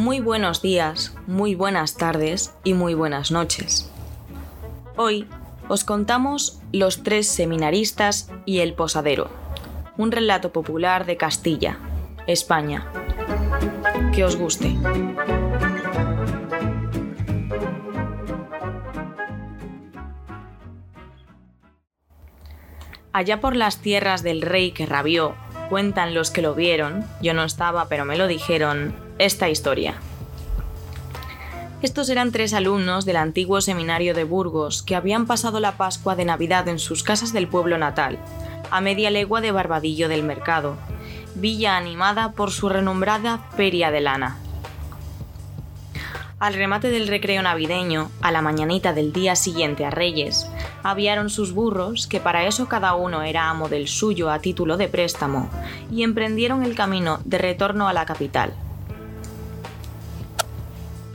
Muy buenos días, muy buenas tardes y muy buenas noches. Hoy os contamos Los tres seminaristas y el posadero, un relato popular de Castilla, España. Que os guste. Allá por las tierras del rey que rabió, cuentan los que lo vieron, yo no estaba pero me lo dijeron, esta historia. Estos eran tres alumnos del antiguo seminario de Burgos que habían pasado la Pascua de Navidad en sus casas del pueblo natal, a media legua de Barbadillo del Mercado, villa animada por su renombrada Feria de Lana. Al remate del recreo navideño, a la mañanita del día siguiente a Reyes, aviaron sus burros, que para eso cada uno era amo del suyo a título de préstamo, y emprendieron el camino de retorno a la capital.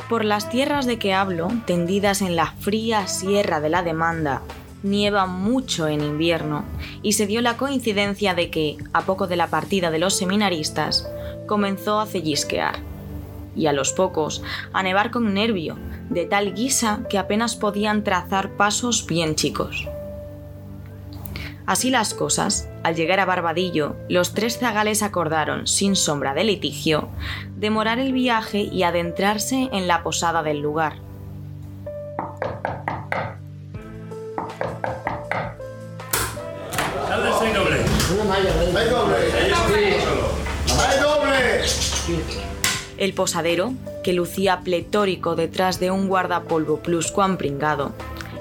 Por las tierras de que hablo, tendidas en la fría sierra de la demanda, nieva mucho en invierno, y se dio la coincidencia de que, a poco de la partida de los seminaristas, comenzó a cellisquear y a los pocos a nevar con nervio, de tal guisa que apenas podían trazar pasos bien chicos. Así las cosas, al llegar a Barbadillo, los tres zagales acordaron, sin sombra de litigio, demorar el viaje y adentrarse en la posada del lugar. El posadero, que lucía pletórico detrás de un guardapolvo pluscuan pringado,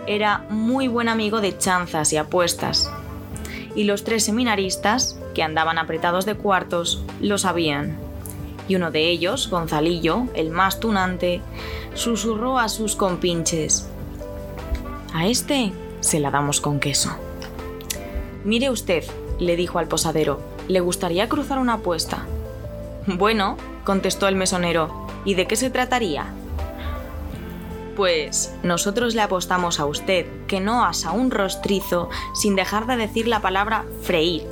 era muy buen amigo de chanzas y apuestas. Y los tres seminaristas, que andaban apretados de cuartos, lo sabían. Y uno de ellos, Gonzalillo, el más tunante, susurró a sus compinches. A este se la damos con queso. Mire usted, le dijo al posadero, ¿le gustaría cruzar una apuesta? Bueno, contestó el mesonero, ¿y de qué se trataría? Pues nosotros le apostamos a usted que no asa un rostrizo sin dejar de decir la palabra freír.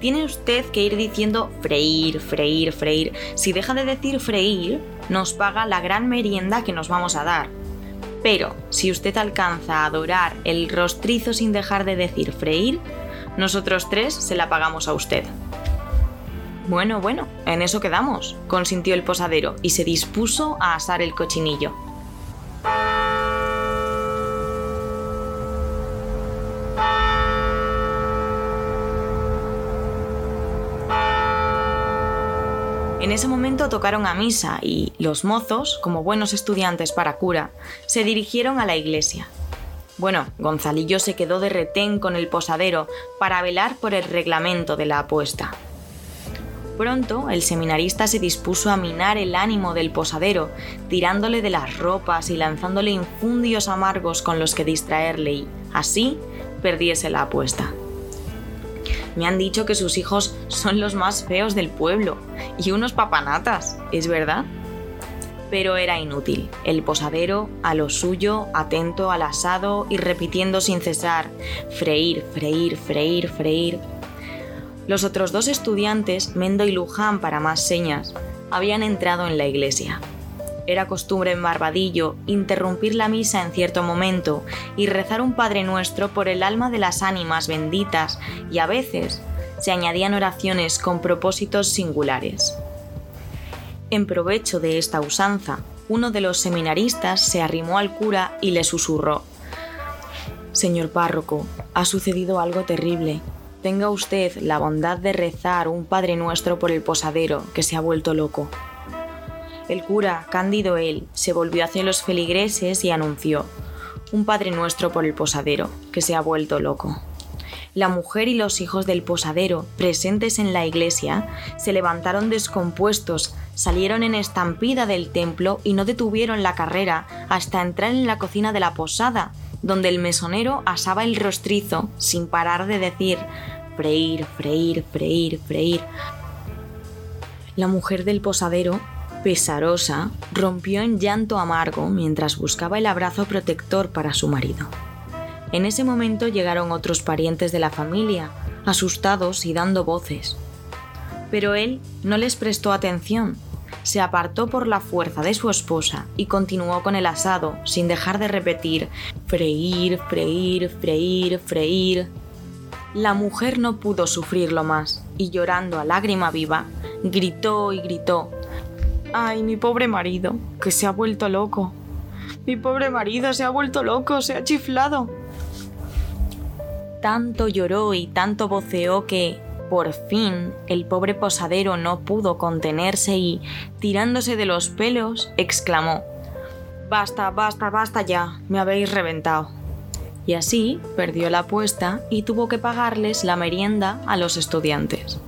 Tiene usted que ir diciendo freír, freír, freír. Si deja de decir freír, nos paga la gran merienda que nos vamos a dar. Pero si usted alcanza a adorar el rostrizo sin dejar de decir freír, nosotros tres se la pagamos a usted. Bueno, bueno, en eso quedamos, consintió el posadero y se dispuso a asar el cochinillo. En ese momento tocaron a misa y los mozos, como buenos estudiantes para cura, se dirigieron a la iglesia. Bueno, Gonzalillo se quedó de retén con el posadero para velar por el reglamento de la apuesta. Pronto el seminarista se dispuso a minar el ánimo del posadero, tirándole de las ropas y lanzándole infundios amargos con los que distraerle y, así, perdiese la apuesta. Me han dicho que sus hijos son los más feos del pueblo y unos papanatas, ¿es verdad? Pero era inútil. El posadero, a lo suyo, atento al asado y repitiendo sin cesar, freír, freír, freír, freír, los otros dos estudiantes, Mendo y Luján para más señas, habían entrado en la iglesia. Era costumbre en Barbadillo interrumpir la misa en cierto momento y rezar un Padre Nuestro por el alma de las ánimas benditas y a veces se añadían oraciones con propósitos singulares. En provecho de esta usanza, uno de los seminaristas se arrimó al cura y le susurró, Señor párroco, ha sucedido algo terrible tenga usted la bondad de rezar un Padre Nuestro por el posadero, que se ha vuelto loco. El cura, cándido él, se volvió hacia los feligreses y anunció, un Padre Nuestro por el posadero, que se ha vuelto loco. La mujer y los hijos del posadero, presentes en la iglesia, se levantaron descompuestos, salieron en estampida del templo y no detuvieron la carrera hasta entrar en la cocina de la posada, donde el mesonero asaba el rostrizo sin parar de decir freír, freír, freír, freír. La mujer del posadero, pesarosa, rompió en llanto amargo mientras buscaba el abrazo protector para su marido. En ese momento llegaron otros parientes de la familia, asustados y dando voces. Pero él no les prestó atención, se apartó por la fuerza de su esposa y continuó con el asado sin dejar de repetir freír, freír, freír, freír. La mujer no pudo sufrirlo más y llorando a lágrima viva, gritó y gritó Ay, mi pobre marido, que se ha vuelto loco. Mi pobre marido se ha vuelto loco, se ha chiflado. Tanto lloró y tanto voceó que, por fin, el pobre posadero no pudo contenerse y, tirándose de los pelos, exclamó Basta, basta, basta ya, me habéis reventado. Y así perdió la apuesta y tuvo que pagarles la merienda a los estudiantes.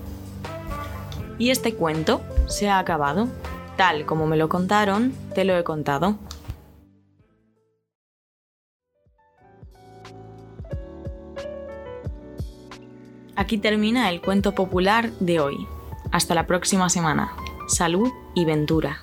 Y este cuento se ha acabado. Tal como me lo contaron, te lo he contado. Aquí termina el cuento popular de hoy. Hasta la próxima semana. Salud y ventura.